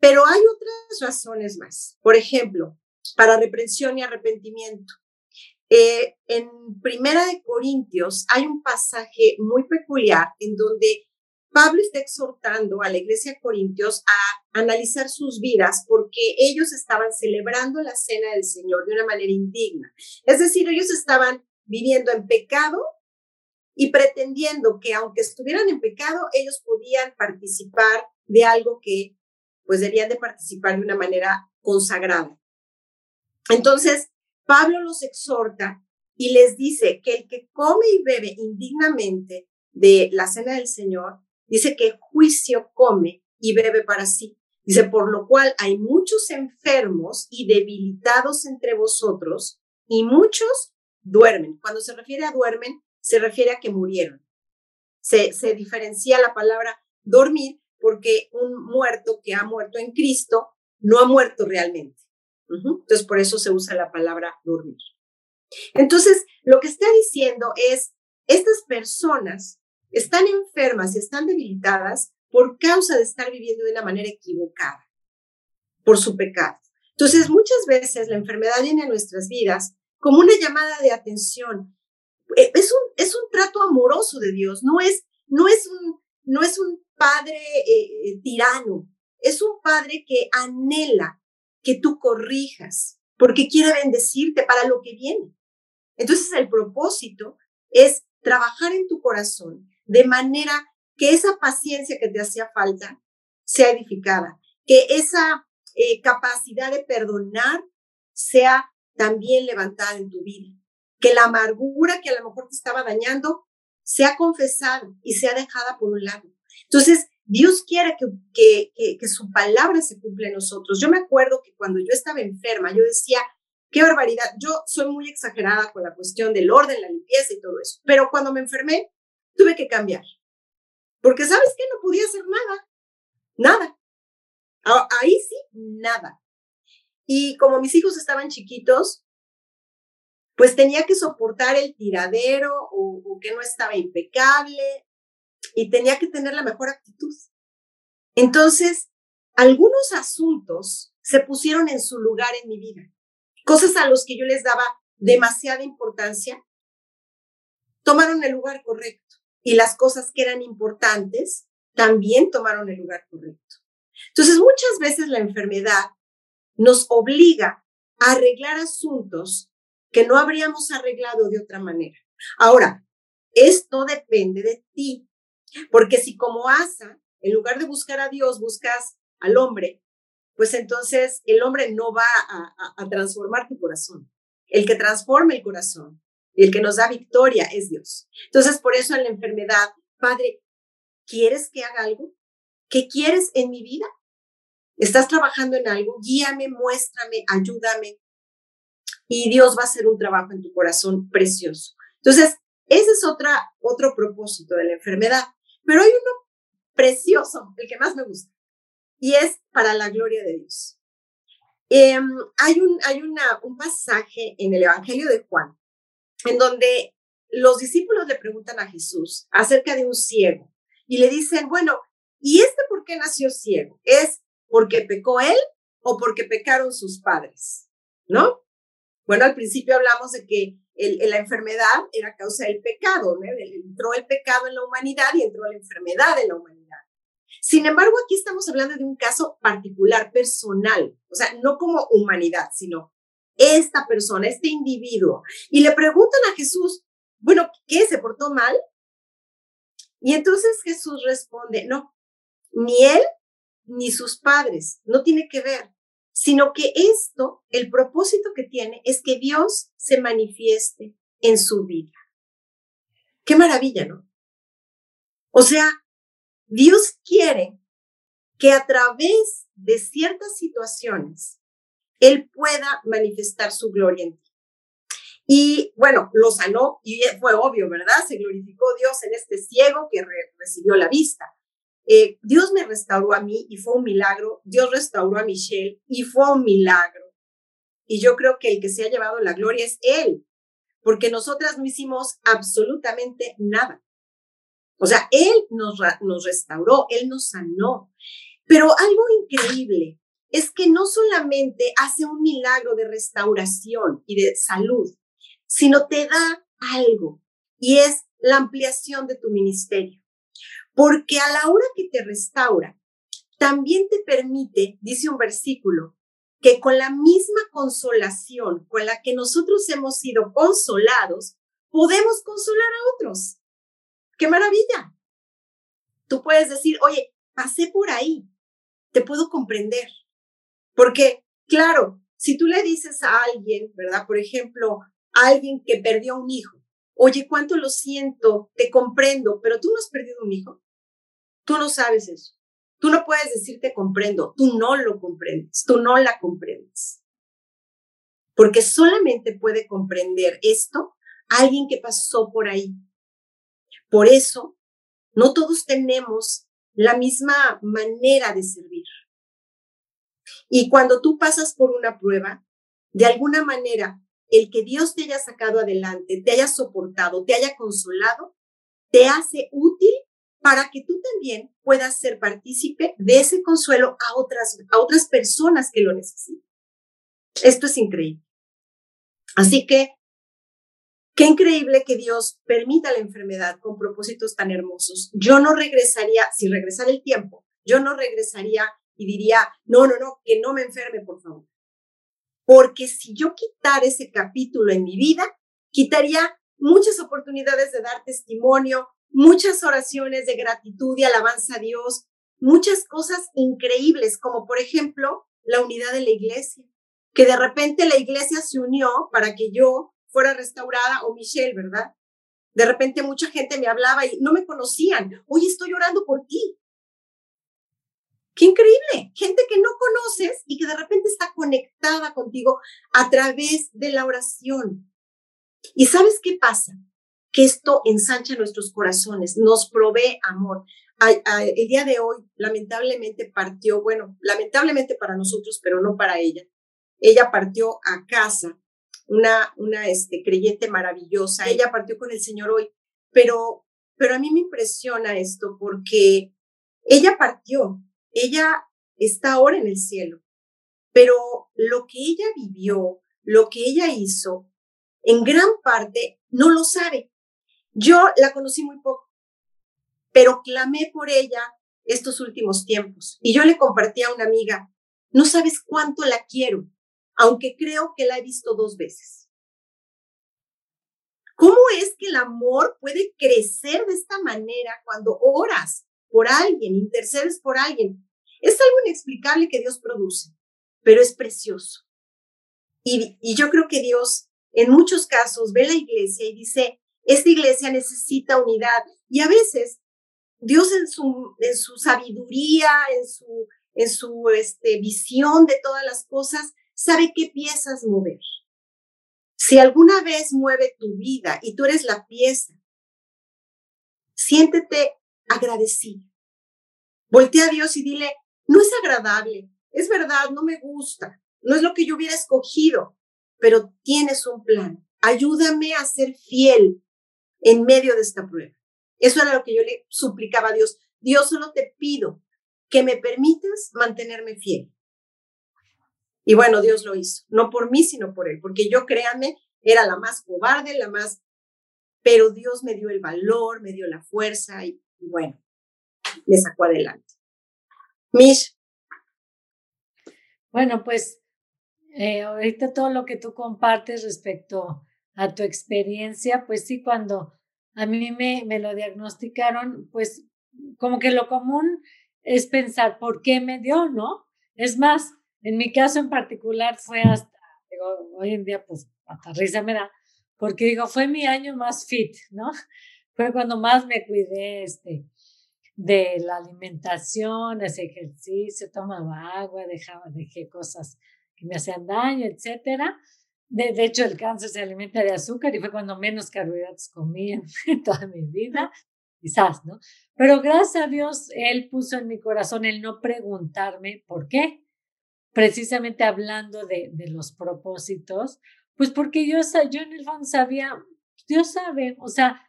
Pero hay otras razones más. Por ejemplo, para reprensión y arrepentimiento. Eh, en Primera de Corintios hay un pasaje muy peculiar en donde Pablo está exhortando a la iglesia de Corintios a analizar sus vidas porque ellos estaban celebrando la cena del Señor de una manera indigna. Es decir, ellos estaban viviendo en pecado y pretendiendo que aunque estuvieran en pecado, ellos podían participar de algo que pues debían de participar de una manera consagrada. Entonces, Pablo los exhorta y les dice que el que come y bebe indignamente de la cena del Señor, dice que juicio come y bebe para sí. Dice, por lo cual hay muchos enfermos y debilitados entre vosotros y muchos duermen. Cuando se refiere a duermen, se refiere a que murieron. Se, se diferencia la palabra dormir porque un muerto que ha muerto en Cristo no ha muerto realmente. Entonces, por eso se usa la palabra dormir. Entonces, lo que está diciendo es, estas personas están enfermas y están debilitadas por causa de estar viviendo de una manera equivocada, por su pecado. Entonces, muchas veces la enfermedad viene a nuestras vidas como una llamada de atención. Eh, es un, es un trato amoroso de Dios, no es, no es, un, no es un padre eh, eh, tirano, es un padre que anhela que tú corrijas, porque quiere bendecirte para lo que viene. Entonces el propósito es trabajar en tu corazón de manera que esa paciencia que te hacía falta sea edificada, que esa eh, capacidad de perdonar sea también levantada en tu vida, que la amargura que a lo mejor te estaba dañando sea confesada y sea dejada por un lado. Entonces, Dios quiere que, que, que, su palabra se cumpla en nosotros. Yo me acuerdo que cuando yo estaba enferma, yo decía, qué barbaridad, yo soy muy exagerada con la cuestión del orden, la limpieza y todo eso, pero cuando me enfermé, tuve que cambiar. Porque sabes qué, no podía hacer nada, nada. Ahí sí, nada. Y como mis hijos estaban chiquitos, pues tenía que soportar el tiradero o, o que no estaba impecable y tenía que tener la mejor actitud. Entonces, algunos asuntos se pusieron en su lugar en mi vida. Cosas a los que yo les daba demasiada importancia, tomaron el lugar correcto. Y las cosas que eran importantes también tomaron el lugar correcto. Entonces, muchas veces la enfermedad nos obliga a arreglar asuntos que no habríamos arreglado de otra manera. Ahora, esto depende de ti. Porque si como Asa, en lugar de buscar a Dios, buscas al hombre, pues entonces el hombre no va a, transformar tu corazón. El que transforma el corazón el que nos da victoria es Dios. Entonces, por eso en la enfermedad, Padre, ¿quieres que haga algo? ¿Qué quieres en mi vida? ¿Estás trabajando en algo? Guíame, muéstrame, ayúdame. Y Dios va a hacer un trabajo en tu corazón precioso. Entonces, ese es otra, otro propósito de la enfermedad. Pero hay uno precioso, el que más me gusta, y es para la gloria de Dios. Em, hay un, hay una, un pasaje en el Evangelio de Juan en donde los discípulos le preguntan a Jesús acerca de un ciego y le dicen, bueno, ¿y este por qué nació ciego? ¿Es porque pecó él o porque pecaron sus padres? ¿No? Bueno, al principio hablamos de que la enfermedad era causa del pecado, ¿no? entró el pecado en la humanidad y entró la enfermedad en la humanidad. Sin embargo, aquí estamos hablando de un caso particular, personal, o sea, no como humanidad, sino esta persona, este individuo. Y le preguntan a Jesús, bueno, ¿qué? ¿Se portó mal? Y entonces Jesús responde, no, ni él ni sus padres, no tiene que ver sino que esto, el propósito que tiene es que Dios se manifieste en su vida. Qué maravilla, ¿no? O sea, Dios quiere que a través de ciertas situaciones Él pueda manifestar su gloria en ti. Y bueno, lo sanó y fue obvio, ¿verdad? Se glorificó Dios en este ciego que recibió la vista. Eh, Dios me restauró a mí y fue un milagro. Dios restauró a Michelle y fue un milagro. Y yo creo que el que se ha llevado la gloria es Él, porque nosotras no hicimos absolutamente nada. O sea, Él nos, nos restauró, Él nos sanó. Pero algo increíble es que no solamente hace un milagro de restauración y de salud, sino te da algo y es la ampliación de tu ministerio. Porque a la hora que te restaura, también te permite, dice un versículo, que con la misma consolación con la que nosotros hemos sido consolados, podemos consolar a otros. qué maravilla. Tú puedes decir, oye, pasé por ahí, te puedo comprender. Porque, claro, si tú le dices a alguien, ¿verdad? Por ejemplo, a alguien que perdió un hijo, oye, cuánto lo siento, te comprendo, pero tú no has perdido un hijo. Tú no sabes eso. Tú no puedes decir te comprendo, tú no lo comprendes, tú no la comprendes. Porque solamente puede comprender esto alguien que pasó por ahí. Por eso, no todos tenemos la misma manera de servir. Y cuando tú pasas por una prueba, de alguna manera, el que Dios te haya sacado adelante, te haya soportado, te haya consolado, te hace útil para que tú también puedas ser partícipe de ese consuelo a otras, a otras personas que lo necesitan. Esto es increíble. Así que, qué increíble que Dios permita la enfermedad con propósitos tan hermosos. Yo no regresaría, si regresara el tiempo, yo no regresaría y diría, no, no, no, que no me enferme, por favor. Porque si yo quitara ese capítulo en mi vida, quitaría muchas oportunidades de dar testimonio, muchas oraciones de gratitud y alabanza a Dios, muchas cosas increíbles, como por ejemplo la unidad de la iglesia, que de repente la iglesia se unió para que yo fuera restaurada, o Michelle, ¿verdad? De repente mucha gente me hablaba y no me conocían. Oye, estoy orando por ti. Qué increíble. Gente que no conoces y que de repente está conectada contigo a través de la oración. ¿Y sabes qué pasa? que esto ensancha nuestros corazones, nos provee amor. el día de hoy, lamentablemente, partió, bueno, lamentablemente para nosotros, pero no para ella. Ella partió a casa, una, una este, creyente maravillosa. Ella partió con el Señor hoy, pero, pero a mí me impresiona esto porque ella partió, ella está ahora en el cielo, pero lo que ella vivió, lo que ella hizo, en gran parte no lo sabe. Yo la conocí muy poco, pero clamé por ella estos últimos tiempos y yo le compartí a una amiga, no sabes cuánto la quiero, aunque creo que la he visto dos veces. ¿Cómo es que el amor puede crecer de esta manera cuando oras por alguien, intercedes por alguien? Es algo inexplicable que Dios produce, pero es precioso. Y, y yo creo que Dios en muchos casos ve la iglesia y dice, esta iglesia necesita unidad y a veces Dios en su, en su sabiduría, en su, en su este, visión de todas las cosas, sabe qué piezas mover. Si alguna vez mueve tu vida y tú eres la pieza, siéntete agradecido. Voltea a Dios y dile, no es agradable, es verdad, no me gusta, no es lo que yo hubiera escogido, pero tienes un plan. Ayúdame a ser fiel en medio de esta prueba. Eso era lo que yo le suplicaba a Dios. Dios, solo te pido que me permitas mantenerme fiel. Y bueno, Dios lo hizo, no por mí, sino por él, porque yo, créanme, era la más cobarde, la más, pero Dios me dio el valor, me dio la fuerza y, bueno, me sacó adelante. Mish. Bueno, pues eh, ahorita todo lo que tú compartes respecto a tu experiencia, pues sí, cuando a mí me, me lo diagnosticaron, pues como que lo común es pensar por qué me dio, ¿no? Es más, en mi caso en particular fue hasta, digo, hoy en día pues hasta risa me da, porque digo, fue mi año más fit, ¿no? Fue cuando más me cuidé este, de la alimentación, ese ejercicio, tomaba agua, dejaba, dejé cosas que me hacían daño, etcétera. De, hecho, el cáncer se alimenta de azúcar y fue cuando menos carbohidratos comí en, toda mi vida, quizás, ¿no? Pero gracias a Dios, Él puso en mi corazón el no preguntarme por qué. Precisamente hablando de, los propósitos, pues porque yo, yo en el fondo sabía, Dios sabe, o sea,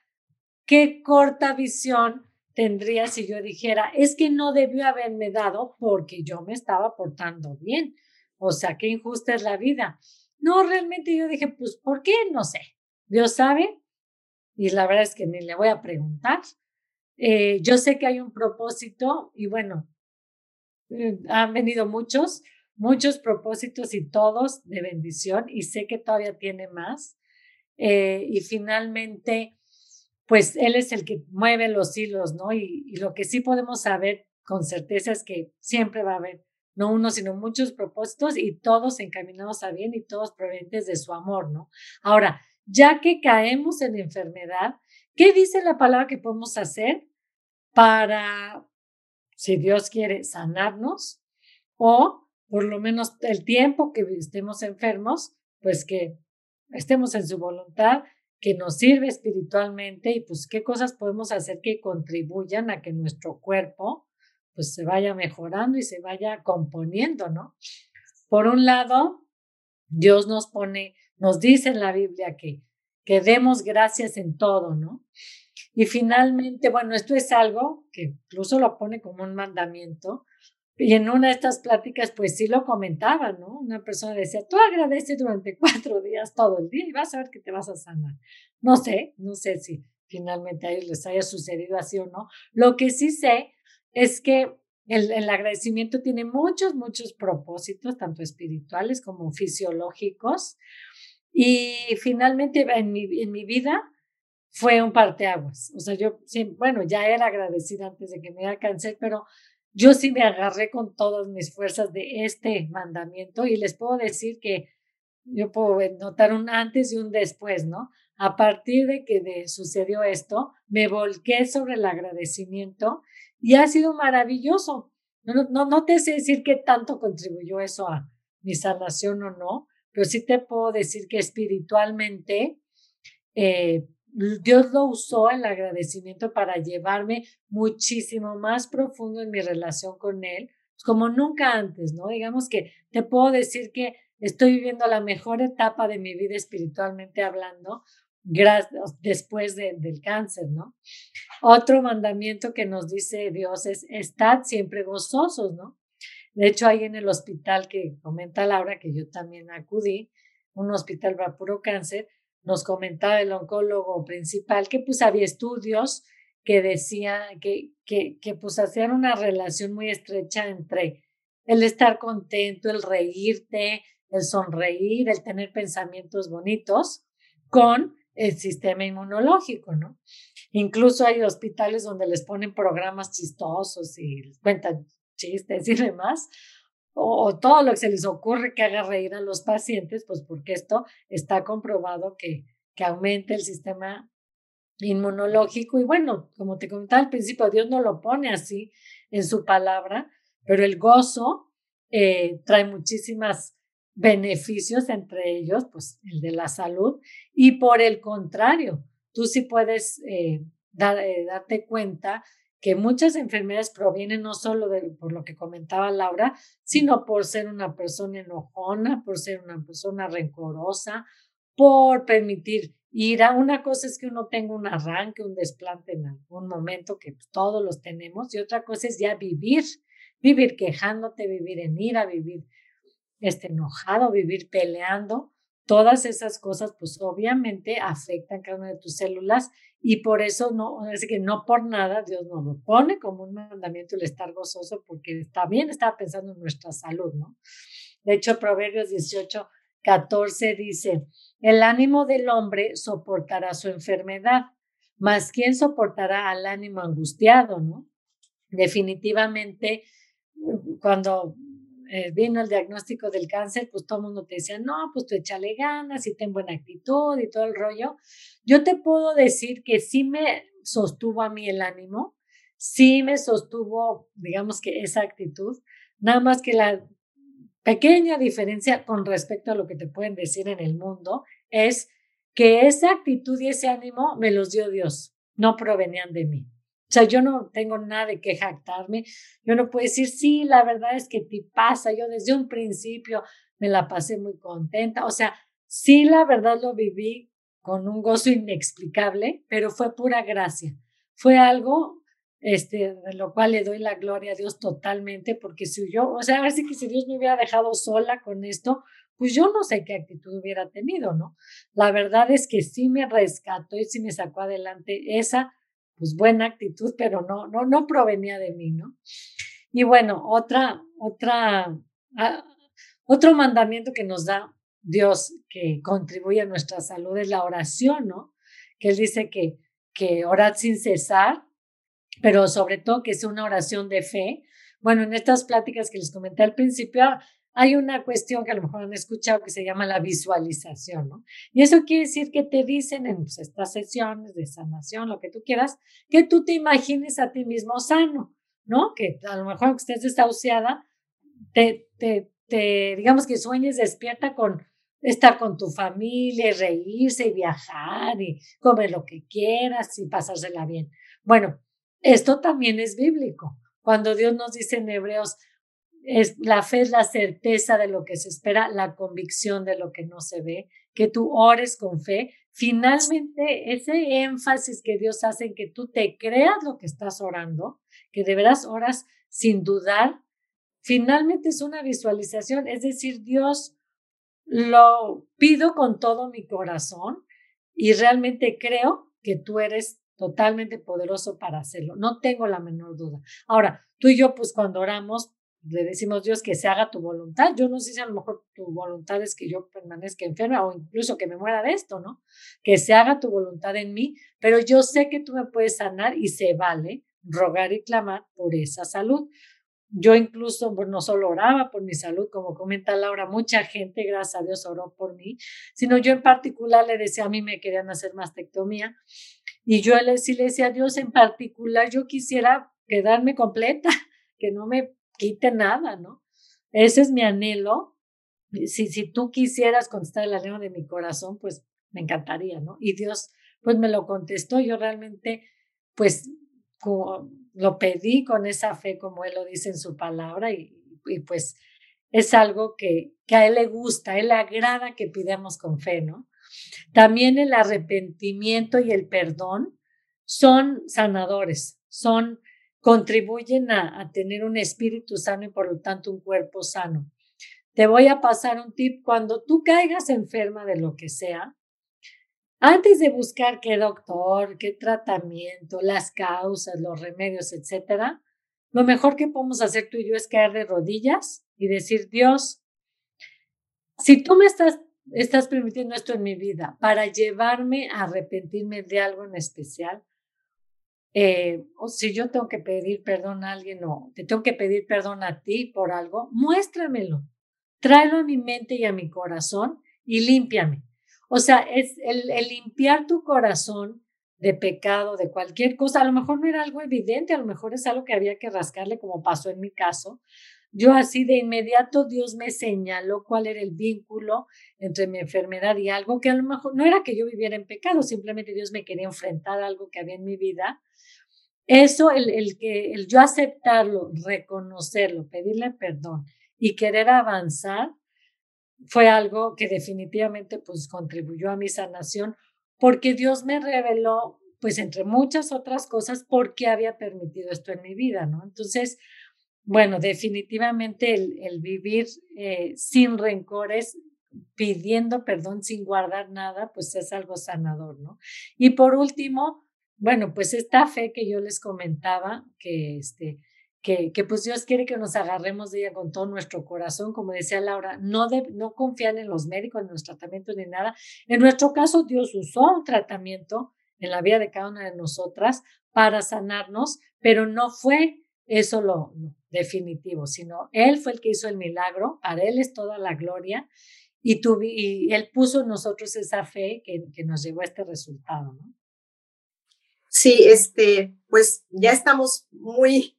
qué corta visión tendría si yo dijera, es que no debió haberme dado porque yo me estaba portando bien. O sea, qué injusta es la vida. No, realmente yo dije, pues, ¿por qué? No sé. Dios sabe. Y la verdad es que ni le voy a preguntar. Eh, yo sé que hay un propósito y bueno, eh, han venido muchos, muchos propósitos y todos de bendición y sé que todavía tiene más. Eh, y finalmente, pues Él es el que mueve los hilos, ¿no? Y, lo que sí podemos saber con certeza es que siempre va a haber no uno, sino muchos propósitos y todos encaminados a bien y todos provenientes de su amor, ¿no? Ahora, ya que caemos en enfermedad, ¿qué dice la palabra que podemos hacer para, si Dios quiere, sanarnos o por lo menos el tiempo que estemos enfermos, pues que estemos en su voluntad, que nos sirve espiritualmente y pues qué cosas podemos hacer que contribuyan a que nuestro cuerpo pues se vaya mejorando y se vaya componiendo, ¿no? Por un lado, Dios nos pone, nos dice en la Biblia que, que demos gracias en todo, ¿no? Y finalmente, bueno, esto es algo que incluso lo pone como un mandamiento. Y en una de estas pláticas, pues sí lo comentaba, ¿no? Una persona decía, tú agradece durante cuatro días todo el día y vas a ver que te vas a sanar. No sé, no sé si finalmente a ellos les haya sucedido así o no. Lo que sí sé es que el, el, agradecimiento tiene muchos, muchos propósitos, tanto espirituales como fisiológicos. Y finalmente en mi, en mi vida fue un parteaguas. O sea, yo, bueno, ya era agradecida antes de que me diera cáncer, pero yo sí me agarré con todas mis fuerzas de este mandamiento y les puedo decir que yo puedo notar un antes y un después, ¿no? A partir de que sucedió esto, me volqué sobre el agradecimiento y ha sido maravilloso. No, no, no te sé decir qué tanto contribuyó eso a mi sanación o no, pero sí te puedo decir que espiritualmente eh, Dios lo usó el agradecimiento para llevarme muchísimo más profundo en mi relación con Él, pues, como nunca antes, ¿no? Digamos que te puedo decir que estoy viviendo la mejor etapa de mi vida espiritualmente hablando, después del cáncer, ¿no? Otro mandamiento que nos dice Dios es, estad siempre gozosos, ¿no? De hecho, ahí en el hospital que comenta Laura, que yo también acudí, un hospital para puro cáncer, nos comentaba el oncólogo principal que pues había estudios que decían que, que, que pues hacían una relación muy estrecha entre el estar contento, el reírte, el sonreír, el tener pensamientos bonitos con el sistema inmunológico, ¿no? Incluso hay hospitales donde les ponen programas chistosos y cuentan chistes y demás, o, todo lo que se les ocurre que haga reír a los pacientes, pues porque esto está comprobado que, que aumenta el sistema inmunológico. Y bueno, como te comentaba al principio, Dios no lo pone así en su palabra, pero el gozo eh, trae muchísimas beneficios, entre ellos, pues el de la salud, y por el contrario, tú sí puedes eh, eh, darte cuenta que muchas enfermedades provienen no solo de, por lo que comentaba Laura, sino por ser una persona enojona, por ser una persona rencorosa, por permitir ir a una cosa es que uno tenga un arranque, un desplante en algún momento, que pues, todos los tenemos, y otra cosa es ya vivir, vivir quejándote, vivir en ira, vivir este, enojado, vivir peleando, todas esas cosas pues obviamente afectan cada una de tus células y por eso no, es que no por nada Dios nos lo pone como un mandamiento el estar gozoso porque también está pensando en nuestra salud, ¿no? De hecho, Proverbios 18, 14 dice, el ánimo del hombre soportará su enfermedad, mas ¿quién soportará al ánimo angustiado, no? Definitivamente, cuando eh, vino el diagnóstico del cáncer, pues todo el mundo te decía, no, pues tú échale ganas y ten buena actitud y todo el rollo. Yo te puedo decir que sí me sostuvo a mí el ánimo, sí me sostuvo, digamos que esa actitud, nada más que la pequeña diferencia con respecto a lo que te pueden decir en el mundo es que esa actitud y ese ánimo me los dio Dios, no provenían de mí. Sea, yo no tengo nada de que jactarme. Yo no puedo decir, sí, la verdad es que te pasa. Yo desde un principio me la pasé muy contenta. O sea, sí, la verdad lo viví con un gozo inexplicable, pero fue pura gracia. Fue algo este, de lo cual le doy la gloria a Dios totalmente, porque si yo, o sea, a ver si que si Dios me hubiera dejado sola con esto, pues yo no sé qué actitud hubiera tenido, ¿no? La verdad es que sí me rescató y sí me sacó adelante esa pues buena actitud, pero no, no, no provenía de mí, ¿no? Y bueno, otra, otra, ah, otro mandamiento que nos da Dios que contribuye a nuestra salud es la oración, ¿no? Que Él dice que, que orad sin cesar, pero sobre todo que sea una oración de fe. Bueno, en estas pláticas que les comenté al principio, hay una cuestión que a lo mejor han escuchado que se llama la visualización, ¿no? Y eso quiere decir que te dicen en pues, estas sesiones de sanación, lo que tú quieras, que tú te imagines a ti mismo sano, ¿no? Que a lo mejor que estés desahuciada, te, te, te, digamos que sueñes despierta con estar con tu familia, y reírse y viajar y comer lo que quieras y pasársela bien. Bueno, esto también es bíblico. Cuando Dios nos dice en Hebreos, es, la fe es la certeza de lo que se espera, la convicción de lo que no se ve, que tú ores con fe. Finalmente, ese énfasis que Dios hace en que tú te creas lo que estás orando, que de veras oras sin dudar, finalmente es una visualización, es decir, Dios lo pido con todo mi corazón y realmente creo que tú eres totalmente poderoso para hacerlo. No tengo la menor duda. Ahora, tú y yo, pues cuando oramos, le decimos Dios que se haga tu voluntad. Yo no sé si a lo mejor tu voluntad es que yo permanezca enferma o incluso que me muera de esto, ¿no? Que se haga tu voluntad en mí, pero yo sé que tú me puedes sanar y se vale rogar y clamar por esa salud. Yo incluso no solo oraba por mi salud, como comenta Laura, mucha gente, gracias a Dios, oró por mí, sino yo en particular le decía, a mí me querían hacer mastectomía y yo le, sí le decía a Dios en particular, yo quisiera quedarme completa, que no me quite nada, ¿no? Ese es mi anhelo. Si, si tú quisieras contestar el anhelo de mi corazón, pues me encantaría, ¿no? Y Dios, pues me lo contestó. Yo realmente, pues, lo pedí con esa fe, como Él lo dice en su palabra, y, y pues es algo que, que a Él le gusta, a Él le agrada que pidamos con fe, ¿no? También el arrepentimiento y el perdón son sanadores, son contribuyen a, tener un espíritu sano y por lo tanto un cuerpo sano. Te voy a pasar un tip. Cuando tú caigas enferma de lo que sea, antes de buscar qué doctor, qué tratamiento, las causas, los remedios, etcétera, lo mejor que podemos hacer tú y yo es caer de rodillas y decir, Dios, si tú me estás, estás permitiendo esto en mi vida para llevarme a arrepentirme de algo en especial, eh, si yo tengo que pedir perdón a alguien o te tengo que pedir perdón a ti por algo, muéstramelo, tráelo a mi mente y a mi corazón y límpiame. O sea, es el, el limpiar tu corazón de pecado, de cualquier cosa. A lo mejor no era algo evidente, a lo mejor es algo que había que rascarle, como pasó en mi caso. Yo así de inmediato Dios me señaló cuál era el vínculo entre mi enfermedad y algo que a lo mejor no era que yo viviera en pecado, simplemente Dios me quería enfrentar a algo que había en mi vida eso, el, el, que, el yo aceptarlo, reconocerlo, pedirle perdón y querer avanzar, fue algo que definitivamente pues contribuyó a mi sanación porque Dios me reveló pues entre muchas otras cosas por qué había permitido esto en mi vida, ¿no? Entonces, bueno, definitivamente el, el vivir eh, sin rencores, pidiendo perdón sin guardar nada, pues es algo sanador, ¿no? Y por último, bueno, pues esta fe que yo les comentaba, que, este, que, que pues Dios quiere que nos agarremos de ella con todo nuestro corazón, como decía Laura, no, de, no confían en los médicos, en los tratamientos ni nada. En nuestro caso, Dios usó un tratamiento en la vida de cada una de nosotras para sanarnos, pero no fue eso lo, definitivo, sino Él fue el que hizo el milagro, para Él es toda la gloria y, y Él puso en nosotros esa fe que, que nos llevó a este resultado, ¿no? Sí, este, pues ya estamos muy,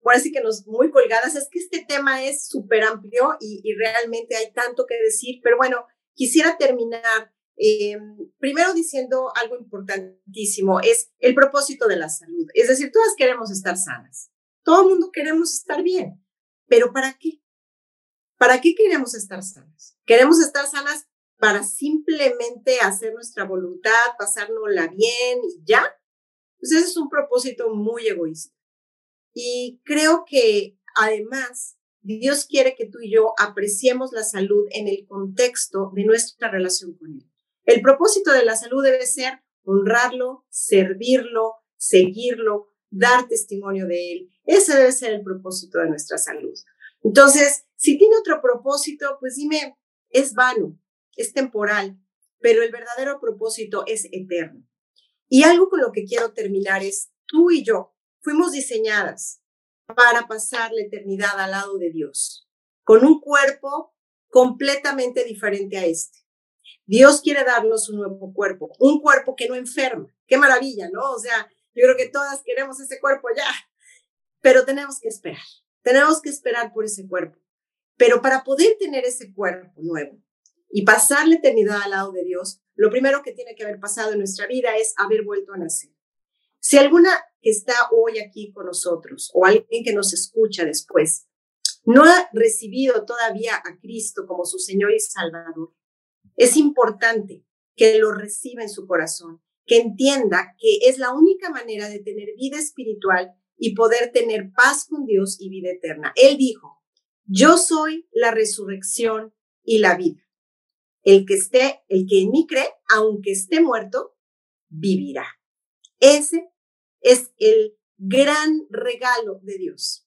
por así que nos muy colgadas. Es que este tema es súper amplio y, realmente hay tanto que decir, pero bueno, quisiera terminar eh, primero diciendo algo importantísimo, es el propósito de la salud. Es decir, todas queremos estar sanas, todo el mundo queremos estar bien, pero ¿para qué? ¿Para qué queremos estar sanas? Queremos estar sanas para simplemente hacer nuestra voluntad, pasárnosla bien y ya. Pues ese es un propósito muy egoísta. Y creo que además Dios quiere que tú y yo apreciemos la salud en el contexto de nuestra relación con Él. El propósito de la salud debe ser honrarlo, servirlo, seguirlo, dar testimonio de Él. Ese debe ser el propósito de nuestra salud. Entonces, si tiene otro propósito, pues dime, es vano, es temporal, pero el verdadero propósito es eterno. Y algo con lo que quiero terminar es, tú y yo fuimos diseñadas para pasar la eternidad al lado de Dios, con un cuerpo completamente diferente a este. Dios quiere darnos un nuevo cuerpo, un cuerpo que no enferma. Qué maravilla, ¿no? O sea, yo creo que todas queremos ese cuerpo ya, pero tenemos que esperar, tenemos que esperar por ese cuerpo. Pero para poder tener ese cuerpo nuevo y pasar la eternidad al lado de Dios, lo primero que tiene que haber pasado en nuestra vida es haber vuelto a nacer. Si alguna que está hoy aquí con nosotros o alguien que nos escucha después no ha recibido todavía a Cristo como su Señor y Salvador, es importante que lo reciba en su corazón, que entienda que es la única manera de tener vida espiritual y poder tener paz con Dios y vida eterna. Él dijo, yo soy la resurrección y la vida. El que esté, el que en mí cree, aunque esté muerto, vivirá. Ese es el gran regalo de Dios.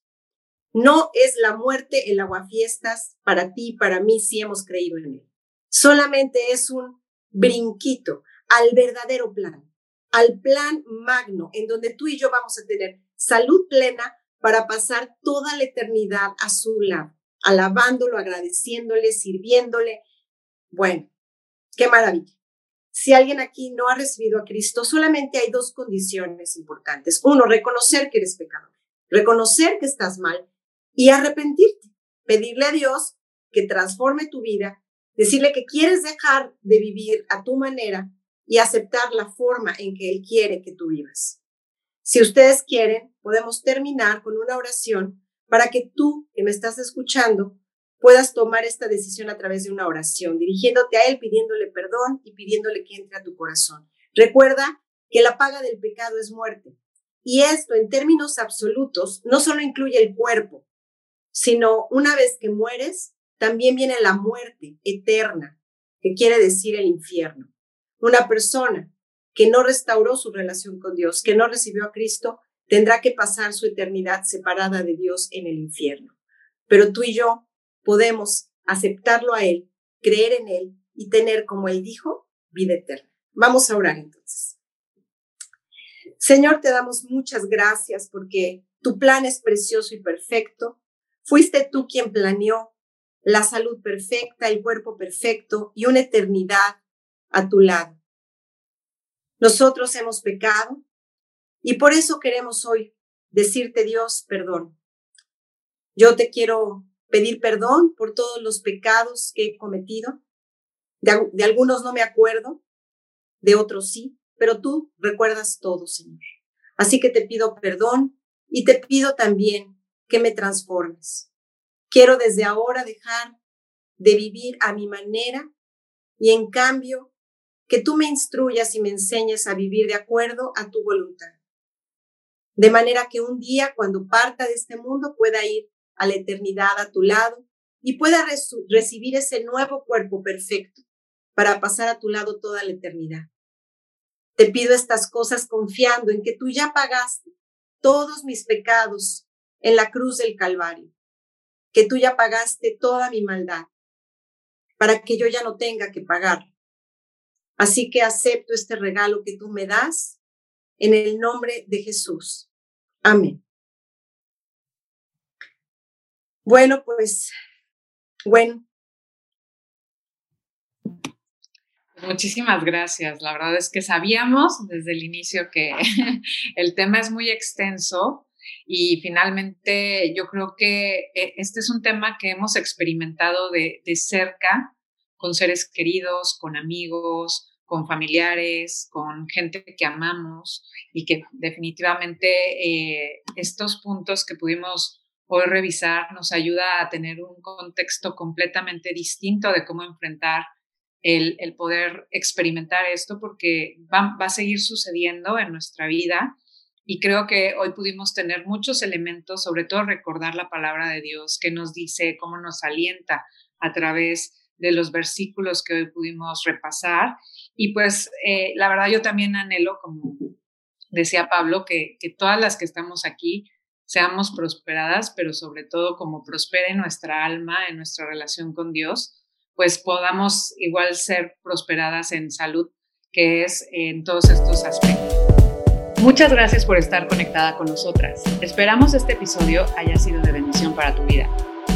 No es la muerte el aguafiestas para ti, para mí, si hemos creído en él. Solamente es un brinquito al verdadero plan, al plan magno, en donde tú y yo vamos a tener salud plena para pasar toda la eternidad a su lado, alabándolo, agradeciéndole, sirviéndole. Bueno, qué maravilla. Si alguien aquí no ha recibido a Cristo, solamente hay dos condiciones importantes. Uno, reconocer que eres pecador, reconocer que estás mal y arrepentirte, pedirle a Dios que transforme tu vida, decirle que quieres dejar de vivir a tu manera y aceptar la forma en que Él quiere que tú vivas. Si ustedes quieren, podemos terminar con una oración para que tú que me estás escuchando puedas tomar esta decisión a través de una oración, dirigiéndote a Él, pidiéndole perdón y pidiéndole que entre a tu corazón. Recuerda que la paga del pecado es muerte. Y esto, en términos absolutos, no solo incluye el cuerpo, sino una vez que mueres, también viene la muerte eterna, que quiere decir el infierno. Una persona que no restauró su relación con Dios, que no recibió a Cristo, tendrá que pasar su eternidad separada de Dios en el infierno. Pero tú y yo podemos aceptarlo a Él, creer en Él y tener, como Él dijo, vida eterna. Vamos a orar entonces. Señor, te damos muchas gracias porque tu plan es precioso y perfecto. Fuiste tú quien planeó la salud perfecta, el cuerpo perfecto y una eternidad a tu lado. Nosotros hemos pecado y por eso queremos hoy decirte, Dios, perdón. Yo te quiero pedir perdón por todos los pecados que he cometido. De, algunos no me acuerdo, de otros sí, pero tú recuerdas todo, Señor. Así que te pido perdón y te pido también que me transformes. Quiero desde ahora dejar de vivir a mi manera y en cambio que tú me instruyas y me enseñes a vivir de acuerdo a tu voluntad. De manera que un día cuando parta de este mundo pueda ir a la eternidad a tu lado y pueda recibir ese nuevo cuerpo perfecto para pasar a tu lado toda la eternidad. Te pido estas cosas confiando en que tú ya pagaste todos mis pecados en la cruz del Calvario, que tú ya pagaste toda mi maldad para que yo ya no tenga que pagar. Así que acepto este regalo que tú me das en el nombre de Jesús. Amén. Bueno, pues, bueno. Muchísimas gracias. La verdad es que sabíamos desde el inicio que el tema es muy extenso y finalmente yo creo que eh, este es un tema que hemos experimentado de, cerca con seres queridos, con amigos, con familiares, con gente que amamos y que definitivamente eh, estos puntos que pudimos hoy revisar nos ayuda a tener un contexto completamente distinto de cómo enfrentar el, poder experimentar esto, porque va, va a seguir sucediendo en nuestra vida. Y creo que hoy pudimos tener muchos elementos, sobre todo recordar la palabra de Dios que nos dice, cómo nos alienta a través de los versículos que hoy pudimos repasar. Y pues eh, la verdad yo también anhelo, como decía Pablo, que, que todas las que estamos aquí seamos prosperadas, pero sobre todo como prospere nuestra alma, en nuestra relación con Dios, pues podamos igual ser prosperadas en salud que es en todos estos aspectos. Muchas gracias por estar conectada con nosotras. Esperamos este episodio haya sido de bendición para tu vida.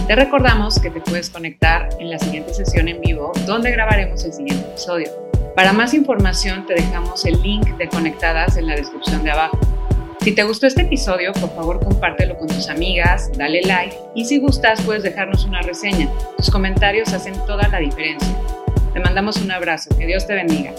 Te recordamos que te puedes conectar en la siguiente sesión en vivo donde grabaremos el siguiente episodio. Para más información te dejamos el link de Conectadas en la descripción de abajo. Si te gustó este episodio, por favor compártelo con tus amigas, dale like y si gustas puedes dejarnos una reseña. Tus comentarios hacen toda la diferencia. Te mandamos un abrazo. Que Dios te bendiga.